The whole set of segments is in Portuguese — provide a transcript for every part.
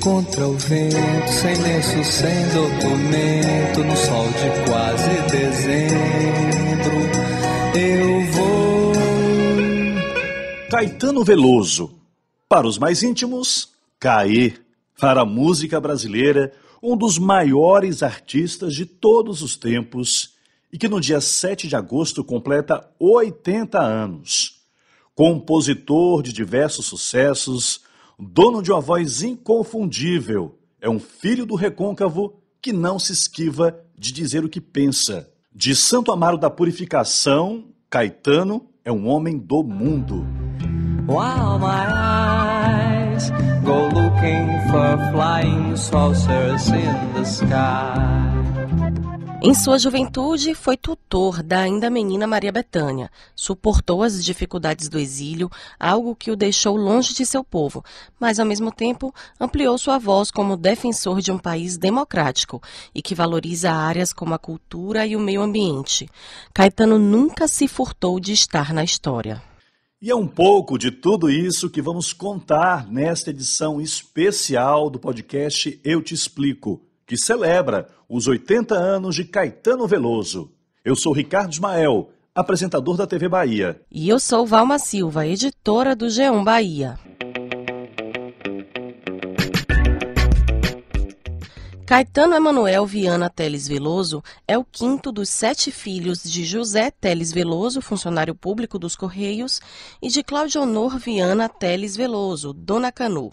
contra o vento, sem lenço, sem documento, no sol de quase dezembro. Eu vou. Caetano Veloso. Para os mais íntimos, Caê. Para a música brasileira, um dos maiores artistas de todos os tempos e que no dia 7 de agosto completa 80 anos. Compositor de diversos sucessos, dono de uma voz inconfundível, é um filho do recôncavo que não se esquiva de dizer o que pensa. De Santo Amaro da Purificação, Caetano é um homem do mundo. While my eyes go looking for flying saucers in the sky. Em sua juventude, foi tutor da ainda menina Maria Bethânia. Suportou as dificuldades do exílio, algo que o deixou longe de seu povo, mas ao mesmo tempo ampliou sua voz como defensor de um país democrático e que valoriza áreas como a cultura e o meio ambiente. Caetano nunca se furtou de estar na história. E é um pouco de tudo isso que vamos contar nesta edição especial do podcast Eu Te Explico que celebra os 80 anos de Caetano Veloso. Eu sou Ricardo Ismael, apresentador da TV Bahia. E eu sou Valma Silva, editora do G1 Bahia. Caetano Emanuel Viana Teles Veloso é o quinto dos sete filhos de José Teles Veloso, funcionário público dos Correios, e de Cláudio Honor Viana Teles Veloso, Dona Canu.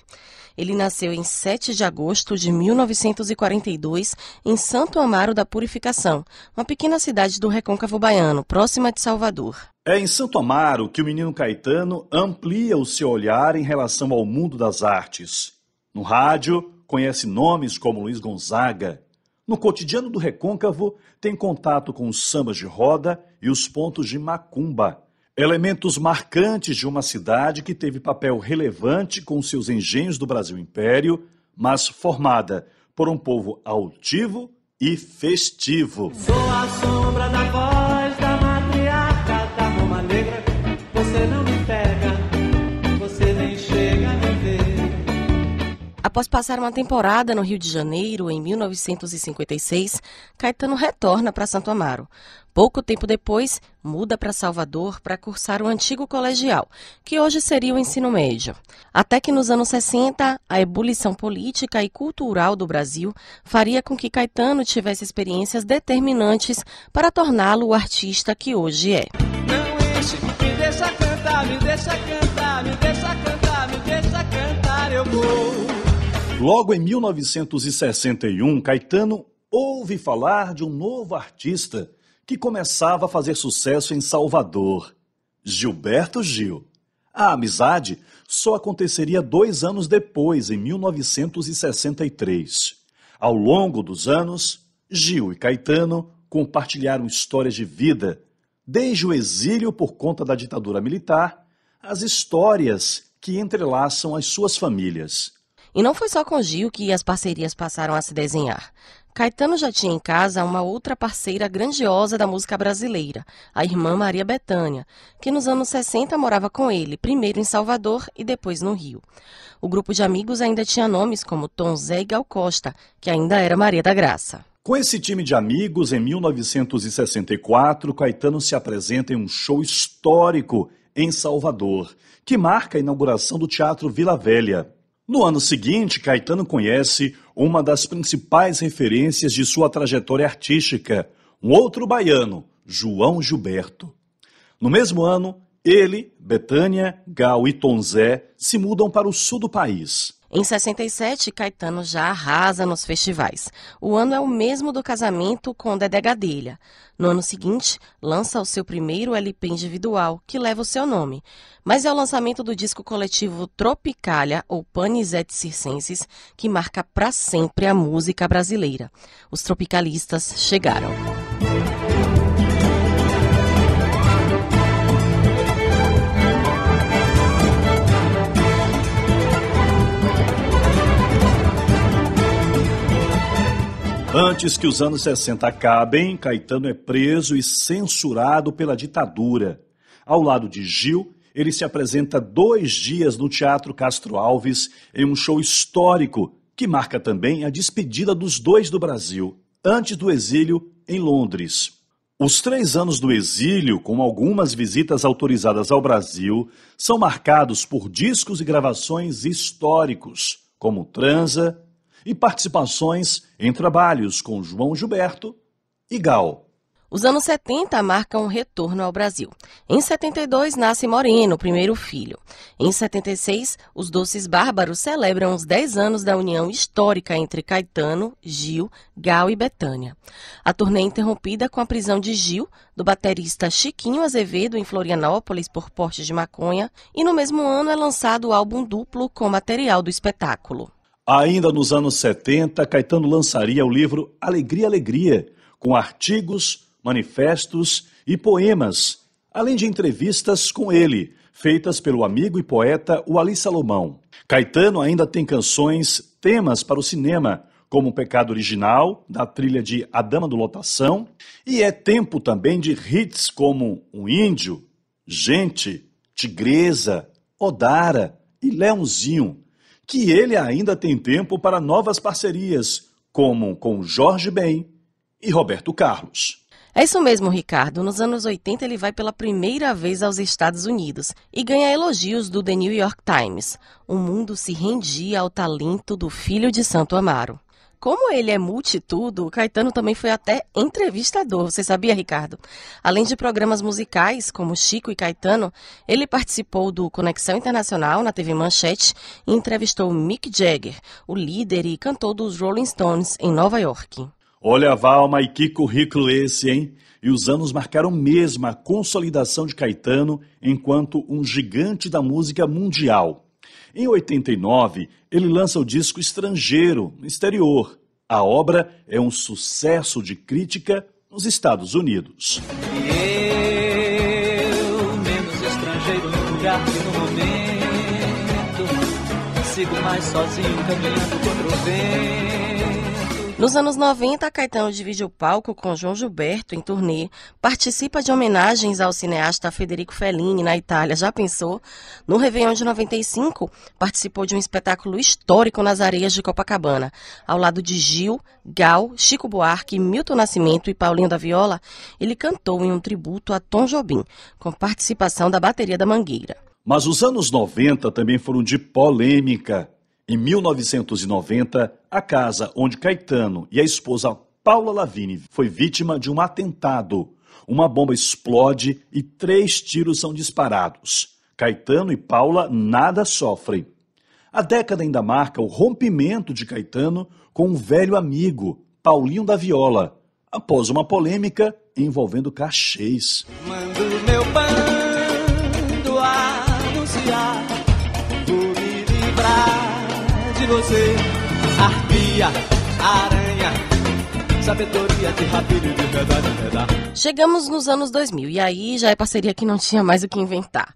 Ele nasceu em 7 de agosto de 1942 em Santo Amaro da Purificação, uma pequena cidade do Recôncavo Baiano, próxima de Salvador. É em Santo Amaro que o menino Caetano amplia o seu olhar em relação ao mundo das artes. No rádio, conhece nomes como Luiz Gonzaga. No cotidiano do Recôncavo, tem contato com os sambas de roda e os pontos de macumba. Elementos marcantes de uma cidade que teve papel relevante com seus engenhos do Brasil Império, mas formada por um povo altivo e festivo. Sou a sombra da voz Após passar uma temporada no Rio de Janeiro, em 1956, Caetano retorna para Santo Amaro. Pouco tempo depois, muda para Salvador para cursar o antigo colegial, que hoje seria o ensino médio. Até que nos anos 60, a ebulição política e cultural do Brasil faria com que Caetano tivesse experiências determinantes para torná-lo o artista que hoje é. Não enche, me deixa cantar, me deixa cantar, me deixa cantar, me deixa cantar, eu vou. Logo em 1961, Caetano ouve falar de um novo artista que começava a fazer sucesso em Salvador, Gilberto Gil. A amizade só aconteceria dois anos depois, em 1963. Ao longo dos anos, Gil e Caetano compartilharam histórias de vida, desde o exílio por conta da ditadura militar, as histórias que entrelaçam as suas famílias. E não foi só com Gil que as parcerias passaram a se desenhar. Caetano já tinha em casa uma outra parceira grandiosa da música brasileira, a irmã Maria Bethânia, que nos anos 60 morava com ele, primeiro em Salvador e depois no Rio. O grupo de amigos ainda tinha nomes como Tom Zé e Gal Costa, que ainda era Maria da Graça. Com esse time de amigos, em 1964, Caetano se apresenta em um show histórico em Salvador, que marca a inauguração do Teatro Vila Velha. No ano seguinte, Caetano conhece uma das principais referências de sua trajetória artística, um outro baiano, João Gilberto. No mesmo ano, ele, Betânia, Gal e Tom Zé se mudam para o sul do país. Em 67, Caetano já arrasa nos festivais. O ano é o mesmo do casamento com Dedé Gadelha. No ano seguinte, lança o seu primeiro LP individual, que leva o seu nome. Mas é o lançamento do disco coletivo Tropicália, ou Panisete Circenses, que marca para sempre a música brasileira. Os tropicalistas chegaram. Antes que os anos 60 acabem, Caetano é preso e censurado pela ditadura. Ao lado de Gil ele se apresenta dois dias no Teatro Castro Alves em um show histórico que marca também a despedida dos dois do Brasil, antes do exílio em Londres. Os três anos do exílio, com algumas visitas autorizadas ao Brasil, são marcados por discos e gravações históricos, como Transa e participações em trabalhos com João Gilberto e Gal. Os anos 70 marcam um retorno ao Brasil. Em 72 nasce Moreno, primeiro filho. Em 76, os Doces Bárbaros celebram os 10 anos da união histórica entre Caetano, Gil, Gal e Betânia. A turnê é interrompida com a prisão de Gil, do baterista Chiquinho Azevedo em Florianópolis por porte de maconha, e no mesmo ano é lançado o álbum duplo com material do espetáculo. Ainda nos anos 70, Caetano lançaria o livro Alegria, Alegria, com artigos, manifestos e poemas, além de entrevistas com ele, feitas pelo amigo e poeta Wally Salomão. Caetano ainda tem canções, temas para o cinema, como o Pecado Original, da trilha de A Dama do Lotação, e é tempo também de hits como Um Índio, Gente, Tigresa, Odara e Leãozinho, que ele ainda tem tempo para novas parcerias, como com Jorge Ben e Roberto Carlos. É isso mesmo, Ricardo. Nos anos 80, ele vai pela primeira vez aos Estados Unidos e ganha elogios do The New York Times. O mundo se rendia ao talento do filho de Santo Amaro. Como ele é multitudo, Caetano também foi até entrevistador. Você sabia, Ricardo? Além de programas musicais, como Chico e Caetano, ele participou do Conexão Internacional na TV Manchete e entrevistou Mick Jagger, o líder e cantor dos Rolling Stones, em Nova York. Olha, Valma, e que currículo esse, hein? E os anos marcaram mesmo a consolidação de Caetano enquanto um gigante da música mundial. Em 89, ele lança o disco Estrangeiro, exterior. A obra é um sucesso de crítica nos Estados Unidos. Eu, menos estrangeiro no lugar que no momento, sigo mais sozinho caminhando contra o vento. Nos anos 90, Caetano divide o palco com João Gilberto em turnê, participa de homenagens ao cineasta Federico Fellini na Itália. Já pensou? No Réveillon de 95, participou de um espetáculo histórico nas areias de Copacabana. Ao lado de Gil, Gal, Chico Buarque, Milton Nascimento e Paulinho da Viola, ele cantou em um tributo a Tom Jobim, com participação da bateria da Mangueira. Mas os anos 90 também foram de polêmica. Em 1990, a casa onde Caetano e a esposa Paula Lavigne foi vítima de um atentado. Uma bomba explode e três tiros são disparados. Caetano e Paula nada sofrem. A década ainda marca o rompimento de Caetano com um velho amigo, Paulinho da Viola, após uma polêmica envolvendo cachês. Mando você, arpia, aranha, sabedoria de rapina de verdade, verdade. Chegamos nos anos 2000 e aí já é parceria que não tinha mais o que inventar.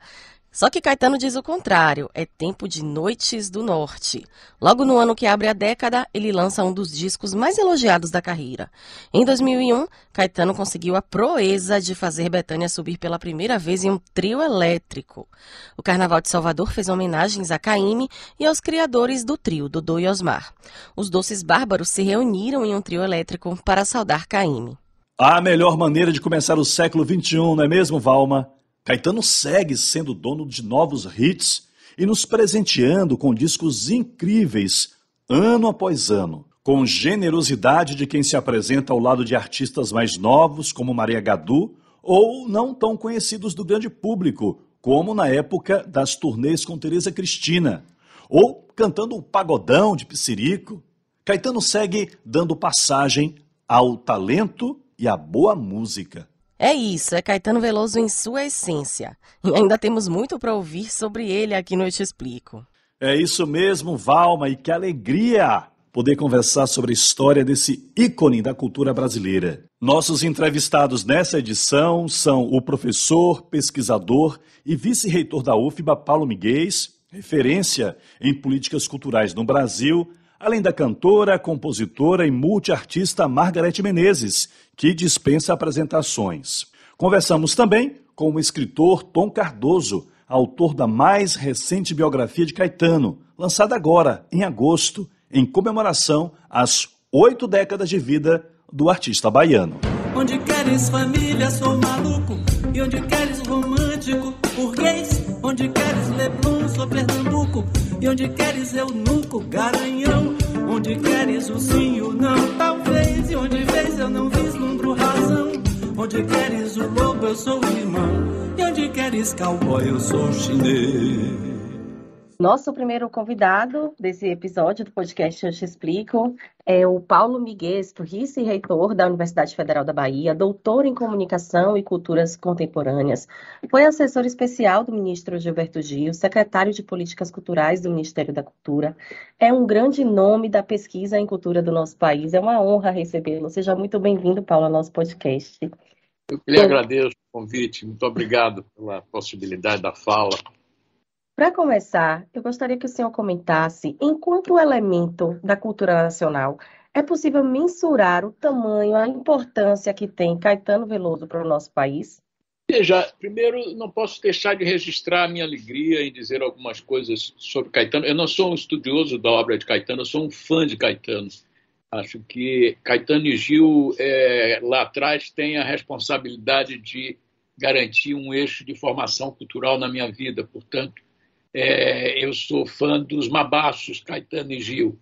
Só que Caetano diz o contrário, é tempo de Noites do Norte. Logo no ano que abre a década, ele lança um dos discos mais elogiados da carreira. Em 2001, Caetano conseguiu a proeza de fazer Betânia subir pela primeira vez em um trio elétrico. O Carnaval de Salvador fez homenagens a Caíme e aos criadores do trio, Dodô e Osmar. Os Doces Bárbaros se reuniram em um trio elétrico para saudar Caíme. A melhor maneira de começar o século XXI, não é mesmo, Valma? Caetano segue sendo dono de novos hits e nos presenteando com discos incríveis, ano após ano, com generosidade de quem se apresenta ao lado de artistas mais novos, como Maria Gadu, ou não tão conhecidos do grande público, como na época das turnês com Tereza Cristina, ou cantando o pagodão de Pissirico. Caetano segue dando passagem ao talento e à boa música. É isso, é Caetano Veloso em sua essência. E ainda temos muito para ouvir sobre ele aqui no Eu Te Explico. É isso mesmo, Valma, e que alegria poder conversar sobre a história desse ícone da cultura brasileira. Nossos entrevistados nessa edição são o professor, pesquisador e vice-reitor da UFBA, Paulo Miguel, referência em políticas culturais no Brasil, além da cantora, compositora e multiartista Margarete Menezes, que dispensa apresentações. Conversamos também com o escritor Tom Cardoso autor da mais recente biografia de Caetano, lançada agora, em agosto, em comemoração às oito décadas de vida do artista baiano. Onde queres família, sou maluco. E onde queres romântico, burguês. Onde queres Leblon, sou Pernambuco. E onde queres eunuco, garanhão. Onde queres o sim, o não, talvez. E onde vês eu não vislumbro razão. Onde queres o lobo, eu sou o irmão. E onde queres cowboy, eu sou chinês. Nosso primeiro convidado desse episódio do podcast Eu Te Explico é o Paulo Miguesto, vice-reitor da Universidade Federal da Bahia, doutor em Comunicação e Culturas Contemporâneas. Foi assessor especial do ministro Gilberto Gil, secretário de Políticas Culturais do Ministério da Cultura. É um grande nome da pesquisa em cultura do nosso país. É uma honra recebê-lo. Seja muito bem-vindo, Paulo, ao nosso podcast. Eu lhe agradeço o convite. Muito obrigado pela possibilidade da fala. Para começar, eu gostaria que o senhor comentasse, enquanto elemento da cultura nacional, é possível mensurar o tamanho, a importância que tem Caetano Veloso para o nosso país? Veja, primeiro, não posso deixar de registrar a minha alegria em dizer algumas coisas sobre Caetano. Eu não sou um estudioso da obra de Caetano, eu sou um fã de Caetano. Acho que Caetano e Gil, é, lá atrás, têm a responsabilidade de garantir um eixo de formação cultural na minha vida. Portanto, é, eu sou fã dos mabaços Caetano e Gil.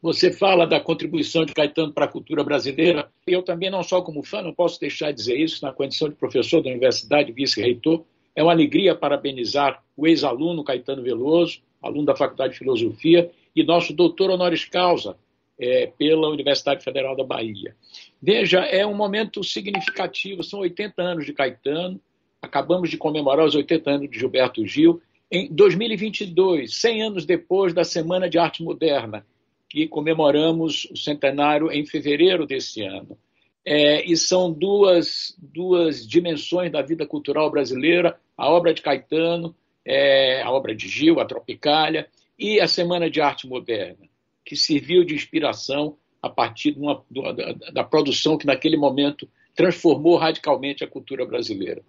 Você fala da contribuição de Caetano para a cultura brasileira. Eu também, não só como fã, não posso deixar de dizer isso, na condição de professor da universidade, vice-reitor. É uma alegria parabenizar o ex-aluno Caetano Veloso, aluno da Faculdade de Filosofia, e nosso doutor honoris causa é, pela Universidade Federal da Bahia. Veja, é um momento significativo, são 80 anos de Caetano, acabamos de comemorar os 80 anos de Gilberto Gil, em 2022, 100 anos depois da Semana de Arte Moderna, que comemoramos o centenário em fevereiro desse ano. É, e são duas, duas dimensões da vida cultural brasileira: a obra de Caetano, é, a obra de Gil, a Tropicália, e a Semana de Arte Moderna, que serviu de inspiração a partir de uma, da, da produção que, naquele momento, transformou radicalmente a cultura brasileira.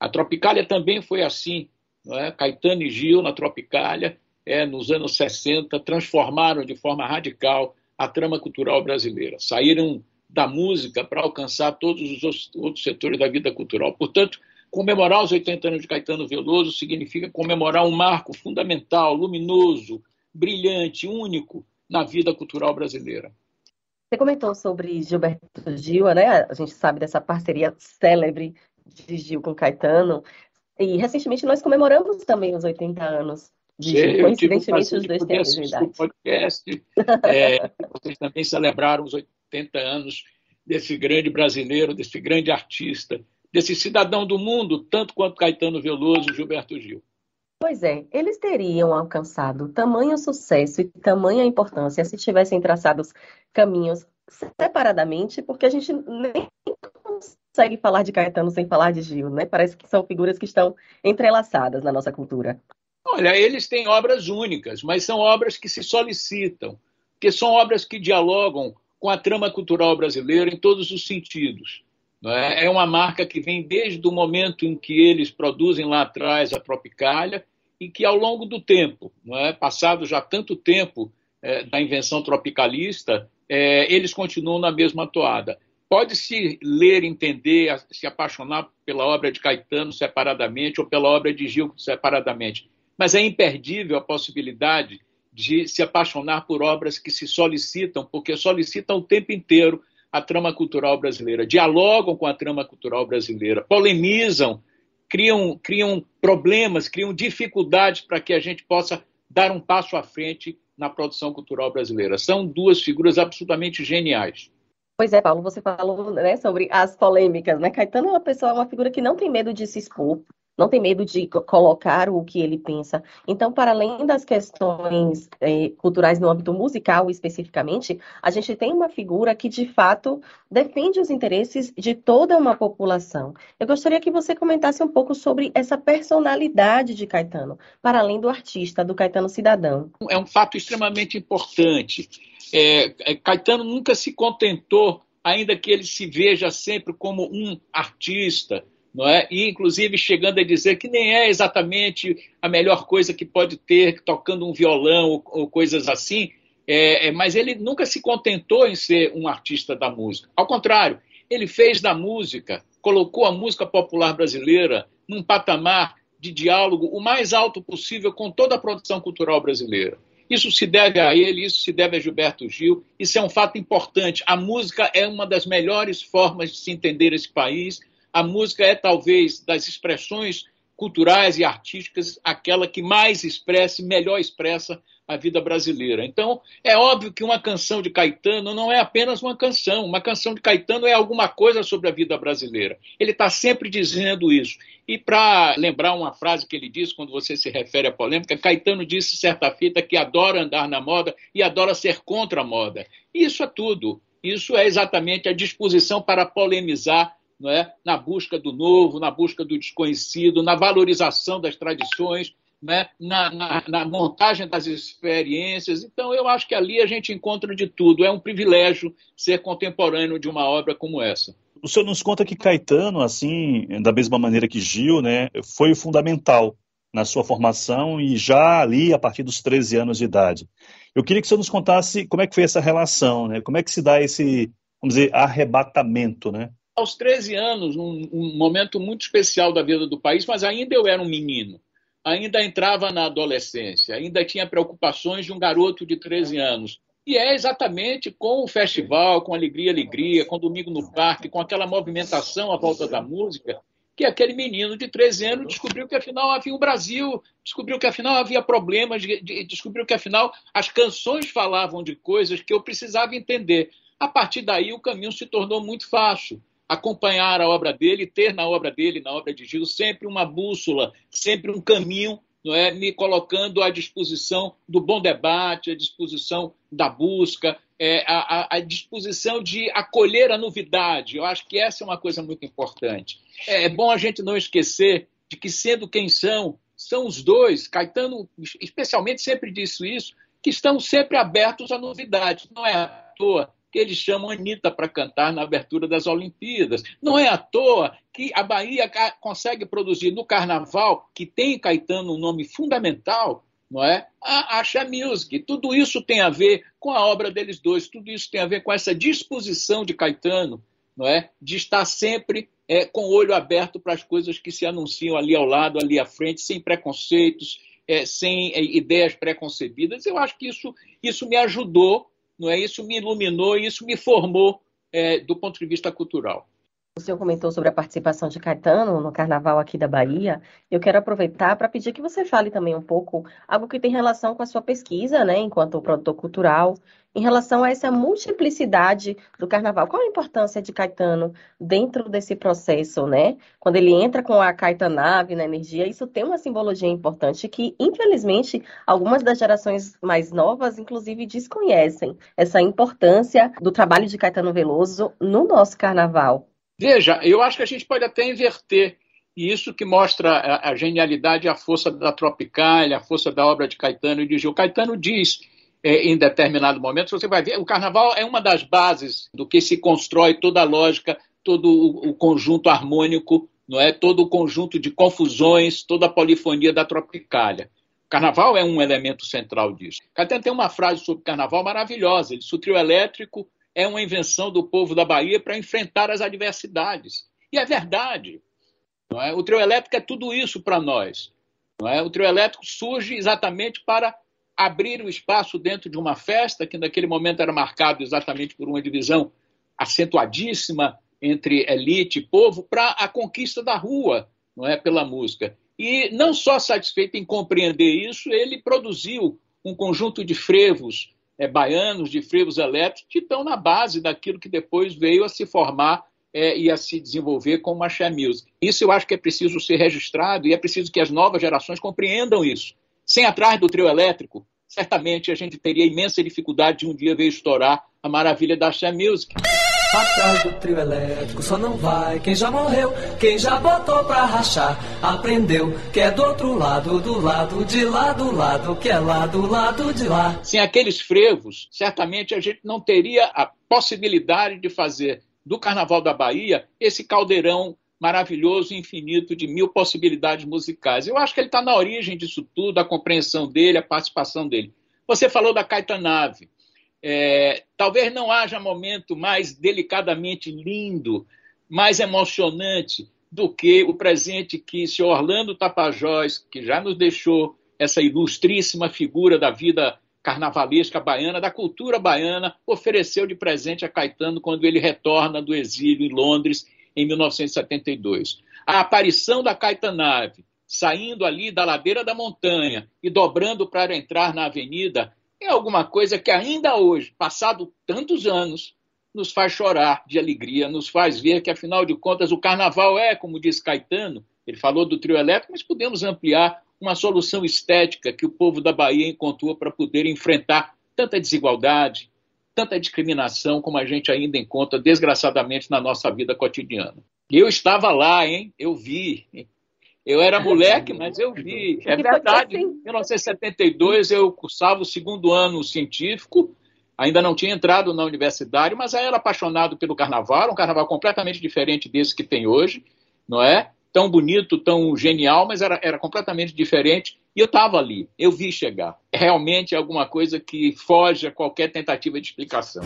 A Tropicália também foi assim é? Caetano e Gil na Tropicália, é, nos anos 60, transformaram de forma radical a trama cultural brasileira. Saíram da música para alcançar todos os outros setores da vida cultural. Portanto, comemorar os 80 anos de Caetano Veloso significa comemorar um marco fundamental, luminoso, brilhante, único na vida cultural brasileira. Você comentou sobre Gilberto Gil, né? A gente sabe dessa parceria célebre de Gil com Caetano. E recentemente nós comemoramos também os 80 anos de Sim, coincidentemente os dois mesma idade. podcast. É, vocês também celebraram os 80 anos desse grande brasileiro, desse grande artista, desse cidadão do mundo, tanto quanto Caetano Veloso e Gilberto Gil. Pois é, eles teriam alcançado tamanho sucesso e tamanha importância se tivessem traçado caminhos separadamente, porque a gente nem consegue falar de Caetano sem falar de Gil, né? Parece que são figuras que estão entrelaçadas na nossa cultura. Olha, eles têm obras únicas, mas são obras que se solicitam, que são obras que dialogam com a trama cultural brasileira em todos os sentidos. É? é uma marca que vem desde o momento em que eles produzem lá atrás a Tropicália e que ao longo do tempo, não é? passado já tanto tempo é, da invenção tropicalista, é, eles continuam na mesma toada. Pode-se ler, entender, se apaixonar pela obra de Caetano separadamente ou pela obra de Gil separadamente, mas é imperdível a possibilidade de se apaixonar por obras que se solicitam, porque solicitam o tempo inteiro a trama cultural brasileira, dialogam com a trama cultural brasileira, polemizam, criam, criam problemas, criam dificuldades para que a gente possa dar um passo à frente na produção cultural brasileira. São duas figuras absolutamente geniais. Pois é, Paulo, você falou né, sobre as polêmicas, né? Caetano é uma pessoa, uma figura que não tem medo de se expor, não tem medo de colocar o que ele pensa. Então, para além das questões eh, culturais no âmbito musical especificamente, a gente tem uma figura que, de fato, defende os interesses de toda uma população. Eu gostaria que você comentasse um pouco sobre essa personalidade de Caetano, para além do artista, do Caetano cidadão. É um fato extremamente importante. É, é Caetano nunca se contentou, ainda que ele se veja sempre como um artista, não é? E inclusive chegando a dizer que nem é exatamente a melhor coisa que pode ter tocando um violão ou, ou coisas assim, é, é, mas ele nunca se contentou em ser um artista da música. Ao contrário, ele fez da música, colocou a música popular brasileira num patamar de diálogo o mais alto possível com toda a produção cultural brasileira. Isso se deve a ele, isso se deve a Gilberto Gil, isso é um fato importante. A música é uma das melhores formas de se entender esse país. A música é talvez das expressões culturais e artísticas aquela que mais expressa e melhor expressa a vida brasileira. Então, é óbvio que uma canção de Caetano não é apenas uma canção. Uma canção de Caetano é alguma coisa sobre a vida brasileira. Ele está sempre dizendo isso. E para lembrar uma frase que ele disse quando você se refere à polêmica, Caetano disse certa fita que adora andar na moda e adora ser contra a moda. Isso é tudo. Isso é exatamente a disposição para polemizar é? na busca do novo, na busca do desconhecido, na valorização das tradições né, na, na, na, montagem das experiências. Então, eu acho que ali a gente encontra de tudo. É um privilégio ser contemporâneo de uma obra como essa. O senhor nos conta que Caetano, assim, da mesma maneira que Gil, né, foi fundamental na sua formação e já ali a partir dos 13 anos de idade. Eu queria que o senhor nos contasse como é que foi essa relação, né? Como é que se dá esse, vamos dizer, arrebatamento, né? Aos 13 anos, num um momento muito especial da vida do país, mas ainda eu era um menino ainda entrava na adolescência, ainda tinha preocupações de um garoto de 13 anos. E é exatamente com o festival, com Alegria, Alegria, com Domingo no Parque, com aquela movimentação à volta da música, que aquele menino de 13 anos descobriu que afinal havia um Brasil, descobriu que afinal havia problemas, descobriu que afinal as canções falavam de coisas que eu precisava entender. A partir daí o caminho se tornou muito fácil acompanhar a obra dele, ter na obra dele, na obra de Gil, sempre uma bússola, sempre um caminho, não é, me colocando à disposição do bom debate, à disposição da busca, é, à, à, disposição de acolher a novidade. Eu acho que essa é uma coisa muito importante. É, é bom a gente não esquecer de que, sendo quem são, são os dois, Caetano especialmente sempre disse isso, que estão sempre abertos à novidade. Não é à toa que eles chamam Anitta para cantar na abertura das Olimpíadas. Não é à toa que a Bahia consegue produzir no carnaval, que tem Caetano um nome fundamental, não é? A Asha Music. Tudo isso tem a ver com a obra deles dois, tudo isso tem a ver com essa disposição de Caetano, não é? De estar sempre é, com o olho aberto para as coisas que se anunciam ali ao lado, ali à frente, sem preconceitos, é, sem é, ideias preconcebidas. Eu acho que isso, isso me ajudou não é? Isso me iluminou isso me formou é, do ponto de vista cultural. O senhor comentou sobre a participação de Caetano no Carnaval aqui da Bahia. Eu quero aproveitar para pedir que você fale também um pouco algo que tem relação com a sua pesquisa, né, enquanto produtor cultural, em relação a essa multiplicidade do Carnaval. Qual a importância de Caetano dentro desse processo, né? Quando ele entra com a Caetanave na energia, isso tem uma simbologia importante que, infelizmente, algumas das gerações mais novas, inclusive, desconhecem essa importância do trabalho de Caetano Veloso no nosso Carnaval. Veja, eu acho que a gente pode até inverter. E isso que mostra a, genialidade e a força da Tropicália, a força da obra de Caetano e de Gil. Caetano diz, em determinado momento, você vai ver, o carnaval é uma das bases do que se constrói toda a lógica, todo o, o conjunto harmônico, não é? todo o conjunto de confusões, toda a polifonia da Tropicália. Carnaval é um elemento central disso. Caetano tem uma frase sobre carnaval maravilhosa. Ele disse: o trio elétrico é uma invenção do povo da Bahia para enfrentar as adversidades. E é verdade. Não é? O trio elétrico é tudo isso para nós. Não é? O trio elétrico surge exatamente para abrir o espaço dentro de uma festa que naquele momento era marcado exatamente por uma divisão acentuadíssima entre elite e povo para a conquista da rua, não é, pela música. E não só satisfeito em compreender isso, ele produziu um conjunto de frevos é, baianos, de frevos elétricos, que estão na base daquilo que depois veio a se formar é, e a se desenvolver como a Share Music. Isso eu acho que é preciso ser registrado e é preciso que as novas gerações compreendam isso. Sem atrás do trio elétrico, certamente a gente teria imensa dificuldade de um dia ver estourar a maravilha da Share Music. Atrás do trio elétrico só não vai quem já morreu, quem já botou pra rachar, aprendeu que é do outro lado, do lado de lá, do lado que é lá, do lado de lá. Sem aqueles frevos, certamente a gente não teria a possibilidade de fazer do Carnaval da Bahia esse caldeirão maravilhoso, infinito de mil possibilidades musicais. Eu acho que ele está na origem disso tudo, a compreensão dele, a participação dele. Você falou da Caetanave. É, talvez não haja momento mais delicadamente lindo, mais emocionante do que o presente que o senhor Orlando Tapajós, que já nos deixou essa ilustríssima figura da vida carnavalesca baiana, da cultura baiana, ofereceu de presente a Caetano quando ele retorna do exílio em Londres em 1972. A aparição da Caetanave, saindo ali da ladeira da montanha e dobrando para entrar na avenida, é alguma coisa que ainda hoje, passado tantos anos, nos faz chorar de alegria, nos faz ver que, afinal de contas, o carnaval é, como diz Caetano, ele falou do trio elétrico, mas podemos ampliar uma solução estética que o povo da Bahia encontrou para poder enfrentar tanta desigualdade, tanta discriminação como a gente ainda encontra, desgraçadamente, na nossa vida cotidiana. Eu estava lá, hein? Eu vi. Eu era moleque, mas eu vi. É verdade. Em 1972 eu cursava o segundo ano científico, ainda não tinha entrado na universidade, mas era apaixonado pelo carnaval, um carnaval completamente diferente desse que tem hoje, não é? tão bonito, tão genial, mas era, era completamente diferente. E eu estava ali, eu vi chegar. É realmente alguma coisa que foge a qualquer tentativa de explicação.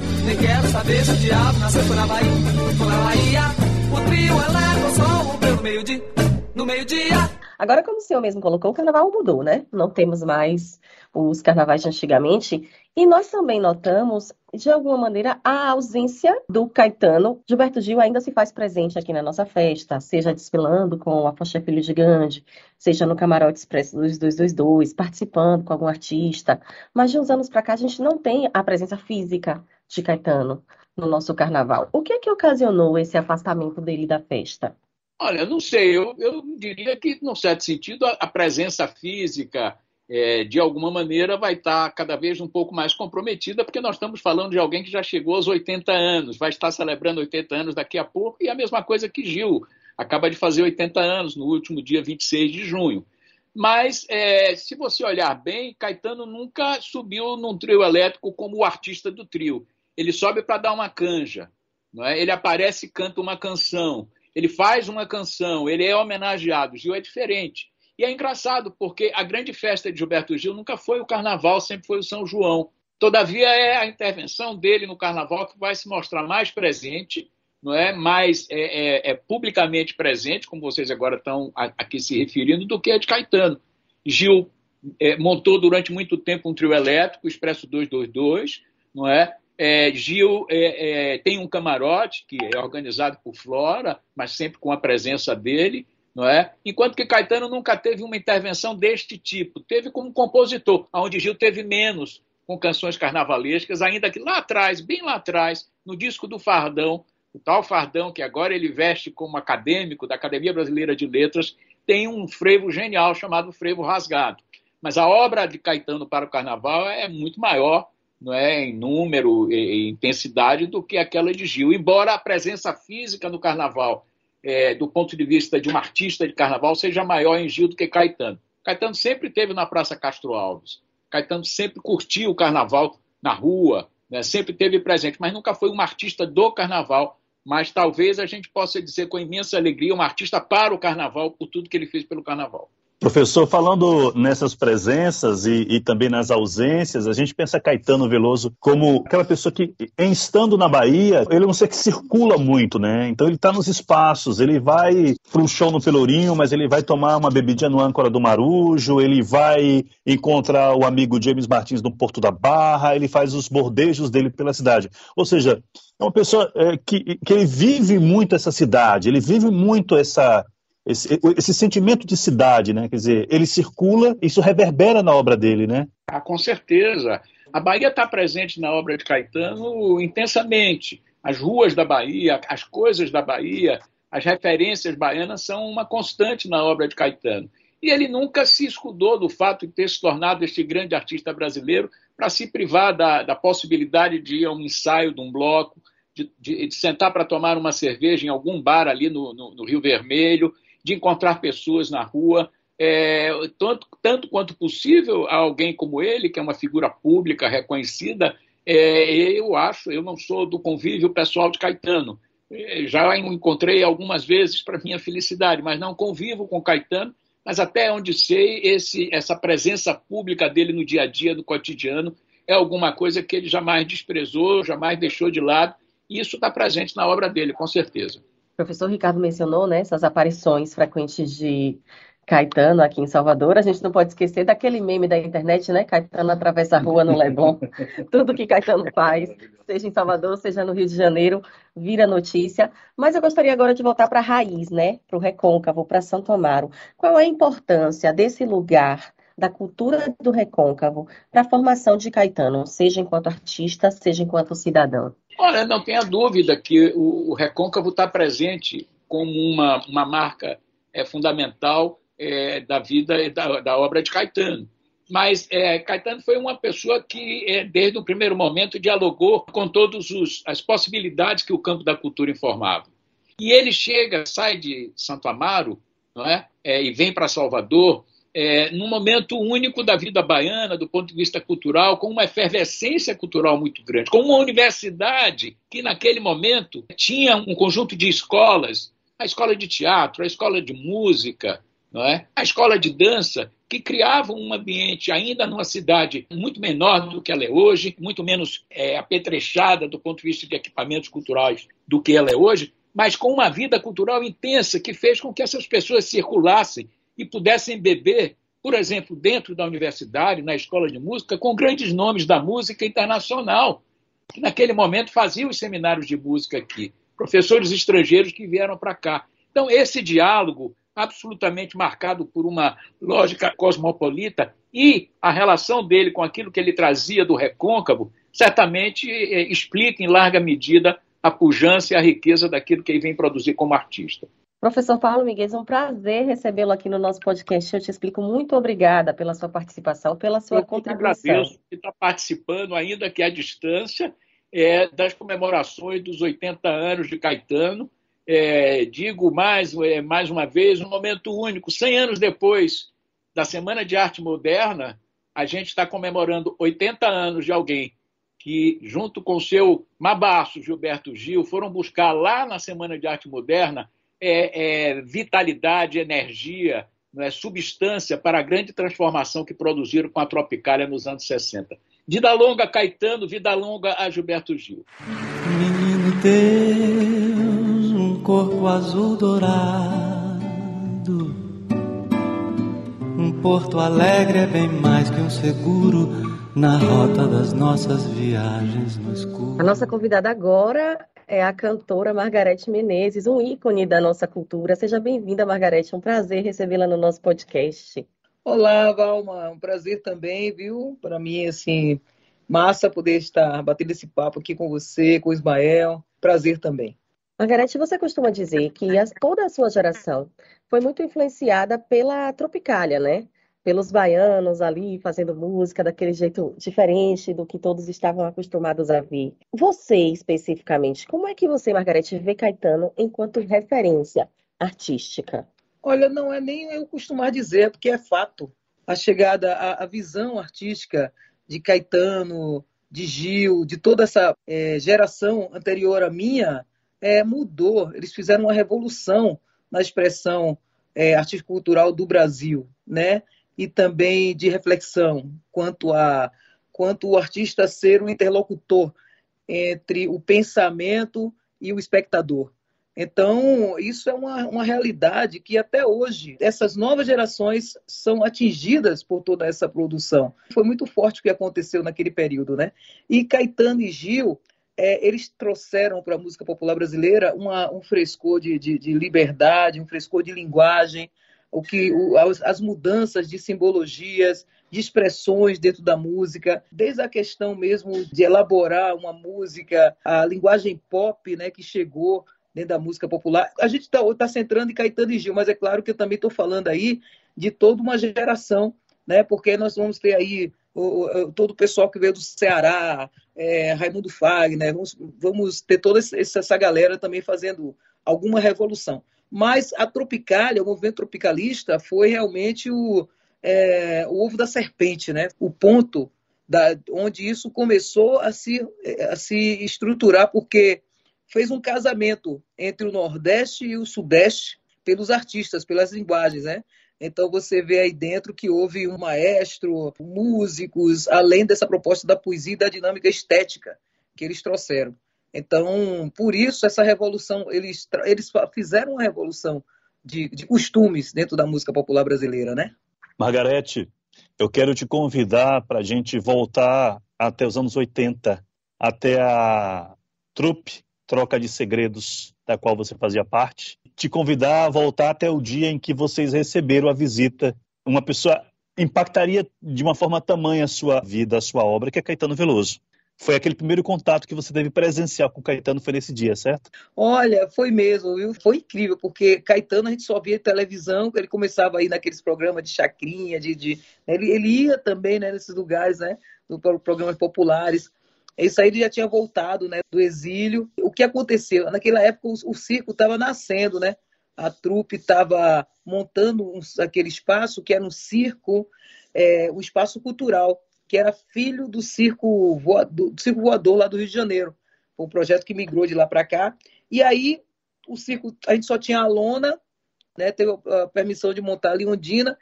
No meio-dia. Agora, como o senhor mesmo colocou, o carnaval mudou, né? Não temos mais os carnavais de antigamente. E nós também notamos, de alguma maneira, a ausência do Caetano. Gilberto Gil ainda se faz presente aqui na nossa festa, seja desfilando com a Foché Filho Gigante, seja no Camarote Expresso dos 222, participando com algum artista. Mas de uns anos para cá, a gente não tem a presença física de Caetano no nosso carnaval. O que é que ocasionou esse afastamento dele da festa? Olha, não sei, eu, eu diria que, num certo sentido, a, a presença física, é, de alguma maneira, vai estar cada vez um pouco mais comprometida, porque nós estamos falando de alguém que já chegou aos 80 anos, vai estar celebrando 80 anos daqui a pouco, e a mesma coisa que Gil, acaba de fazer 80 anos no último dia 26 de junho. Mas, é, se você olhar bem, Caetano nunca subiu num trio elétrico como o artista do trio. Ele sobe para dar uma canja, não é? ele aparece e canta uma canção ele faz uma canção, ele é homenageado. Gil é diferente. E é engraçado, porque a grande festa de Gilberto Gil nunca foi o carnaval, sempre foi o São João. Todavia, é a intervenção dele no carnaval que vai se mostrar mais presente, não é mais é, é, é publicamente presente, como vocês agora estão aqui se referindo, do que a de Caetano. Gil é, montou durante muito tempo um trio elétrico, o Expresso 222, não é? É, Gil é, é, tem um camarote que é organizado por Flora, mas sempre com a presença dele, não é? Enquanto que Caetano nunca teve uma intervenção deste tipo. Teve como compositor, onde Gil teve menos com canções carnavalescas, ainda que lá atrás, bem lá atrás, no disco do Fardão, o tal Fardão que agora ele veste como acadêmico da Academia Brasileira de Letras, tem um frevo genial chamado Frevo Rasgado. Mas a obra de Caetano para o Carnaval é muito maior não é, em número e intensidade do que aquela de Gil. Embora a presença física no carnaval, é, do ponto de vista de um artista de carnaval, seja maior em Gil do que Caetano. Caetano sempre teve na Praça Castro Alves. Caetano sempre curtiu o carnaval na rua, né, sempre teve presente, mas nunca foi um artista do carnaval. Mas talvez a gente possa dizer com imensa alegria um artista para o carnaval, por tudo que ele fez pelo carnaval. Professor, falando nessas presenças e, e, também nas ausências, a gente pensa Caetano Veloso como aquela pessoa que, em estando na Bahia, ele é um ser que circula muito, né? Então ele está nos espaços, ele vai para um show no Pelourinho, mas ele vai tomar uma bebidinha no âncora do Marujo, ele vai encontrar o amigo James Martins no Porto da Barra, ele faz os bordejos dele pela cidade. Ou seja, é uma pessoa é, que, que ele vive muito essa cidade, ele vive muito essa esse, esse, sentimento de cidade, né? Quer dizer, ele circula, isso reverbera na obra dele, né? Ah, com certeza. A Bahia está presente na obra de Caetano intensamente. As ruas da Bahia, as coisas da Bahia, as referências baianas são uma constante na obra de Caetano. E ele nunca se escudou do fato de ter se tornado este grande artista brasileiro para se privar da, da, possibilidade de ir a um ensaio de um bloco, de, de, de sentar para tomar uma cerveja em algum bar ali no, no, no Rio Vermelho de encontrar pessoas na rua, é, tanto, tanto, quanto possível, alguém como ele, que é uma figura pública reconhecida, é, eu acho, eu não sou do convívio pessoal de Caetano, eh, já o encontrei algumas vezes para minha felicidade, mas não convivo com Caetano, mas até onde sei, esse, essa presença pública dele no dia a dia, no cotidiano, é alguma coisa que ele jamais desprezou, jamais deixou de lado, e isso está presente na obra dele, com certeza. O professor Ricardo mencionou né, essas aparições frequentes de Caetano aqui em Salvador, a gente não pode esquecer daquele meme da internet, né? Caetano atravessa a rua no Leblon. Tudo que Caetano faz, seja em Salvador, seja no Rio de Janeiro, vira notícia. Mas eu gostaria agora de voltar para a raiz, né? Para o Recôncavo, para Santo Amaro. Qual é a importância desse lugar, da cultura do Recôncavo, para a formação de Caetano, seja enquanto artista, seja enquanto cidadão? Olha, não tenha dúvida que o, o Recôncavo está presente como uma, uma marca é, fundamental é, da vida da, da, obra de Caetano. Mas é, Caetano foi uma pessoa que, é, desde o primeiro momento, dialogou com todas as possibilidades que o campo da cultura informava. E ele chega, sai de Santo Amaro não é? é e vem para Salvador é, num momento único da vida baiana, do ponto de vista cultural, com uma efervescência cultural muito grande, com uma universidade que, naquele momento, tinha um conjunto de escolas a escola de teatro, a escola de música, não é? a escola de dança, que criavam um ambiente ainda numa cidade muito menor do que ela é hoje, muito menos é, apetrechada do ponto de vista de equipamentos culturais do que ela é hoje, mas com uma vida cultural intensa que fez com que essas pessoas circulassem e pudessem beber, por exemplo, dentro da universidade, na escola de música, com grandes nomes da música internacional, que naquele momento faziam os seminários de música aqui, professores estrangeiros que vieram para cá. Então, esse diálogo absolutamente marcado por uma lógica cosmopolita e a relação dele com aquilo que ele trazia do recôncavo, certamente eh, explica em larga medida a pujança e a riqueza daquilo que ele vem produzir como artista. Professor Paulo Miguel, é um prazer recebê-lo aqui no nosso podcast. Eu te explico muito obrigada pela sua participação, pela sua Eu contribuição. Eu agradeço por estar participando, ainda que à distância, é, das comemorações dos 80 anos de Caetano é, digo mais, é, mais uma vez, um momento único. 100 anos depois da Semana de Arte Moderna, a gente está comemorando 80 anos de alguém que, junto com seu mabaço Gilberto Gil, foram buscar lá na Semana de Arte Moderna é, é, vitalidade, energia, é, substância para a grande transformação que produziram com a Tropicália nos anos 60. Vida longa, Caetano, vida longa a Gilberto Gil. Menino teu corpo azul dourado. Um porto alegre é bem mais que um seguro na rota das nossas viagens no escuro. A nossa convidada agora é a cantora Margarete Menezes, um ícone da nossa cultura. Seja bem-vinda, Margarete. É um prazer recebê-la no nosso podcast. Olá, Valma. Um prazer também, viu? Para mim, assim, massa poder estar batendo esse papo aqui com você, com o Ismael. Prazer também. Margarete, você costuma dizer que toda a sua geração foi muito influenciada pela Tropicália, né? Pelos baianos ali fazendo música daquele jeito diferente do que todos estavam acostumados a ver. Você, especificamente, como é que você, Margarete, vê Caetano enquanto referência artística? Olha, não é nem eu costumar dizer, porque é fato. A chegada, a, a visão artística de Caetano, de Gil, de toda essa é, geração anterior à minha, é, mudou, eles fizeram uma revolução na expressão é, cultural do Brasil, né? E também de reflexão quanto a quanto o artista ser um interlocutor entre o pensamento e o espectador. Então, isso é uma, uma realidade que até hoje essas novas gerações são atingidas por toda essa produção. Foi muito forte o que aconteceu naquele período, né? E Caetano e Gil é, eles trouxeram para a música popular brasileira uma, um frescor de, de, de, liberdade, um frescor de linguagem, o que o, as, as, mudanças de simbologias, de expressões dentro da música, desde a questão mesmo de elaborar uma música, a linguagem pop, né, que chegou dentro da música popular. A gente está tá centrando em Caetano e Gil, mas é claro que eu também estou falando aí de toda uma geração, né, porque nós vamos ter aí o, todo o pessoal que veio do Ceará, é, Raimundo Fagner, vamos, vamos ter toda essa galera também fazendo alguma revolução. Mas a Tropicália, o movimento tropicalista, foi realmente o, é, o ovo da serpente, né? o ponto da, onde isso começou a se, a se estruturar, porque fez um casamento entre o Nordeste e o Sudeste pelos artistas, pelas linguagens, né? Então você vê aí dentro que houve um maestro, músicos, além dessa proposta da poesia e da dinâmica estética que eles trouxeram. Então, por isso, essa revolução, eles, eles fizeram uma revolução de, de costumes dentro da música popular brasileira, né? Margarete, eu quero te convidar para a gente voltar até os anos 80, até a trupe Troca de Segredos, da qual você fazia parte, te convidar a voltar até o dia em que vocês receberam a visita. Uma pessoa impactaria de uma forma tamanha a sua vida, a sua obra, que é Caetano Veloso. Foi aquele primeiro contato que você teve presencial com Caetano, foi nesse dia, certo? Olha, foi mesmo, viu? Foi incrível, porque Caetano a gente só via televisão, ele começava aí naqueles programas de chacrinha, de, de... Ele, ele ia também né, nesses lugares, né? Programas populares. Isso aí ele já tinha voltado né, do exílio. O que aconteceu? Naquela época o, o circo estava nascendo, né? A trupe estava montando um, aquele espaço que era um circo, é, um espaço cultural que era filho do circo, voador, do circo voador lá do Rio de Janeiro. Foi um projeto que migrou de lá para cá. E aí o circo, a gente só tinha a lona, né, teve a permissão de montar ali Ondina,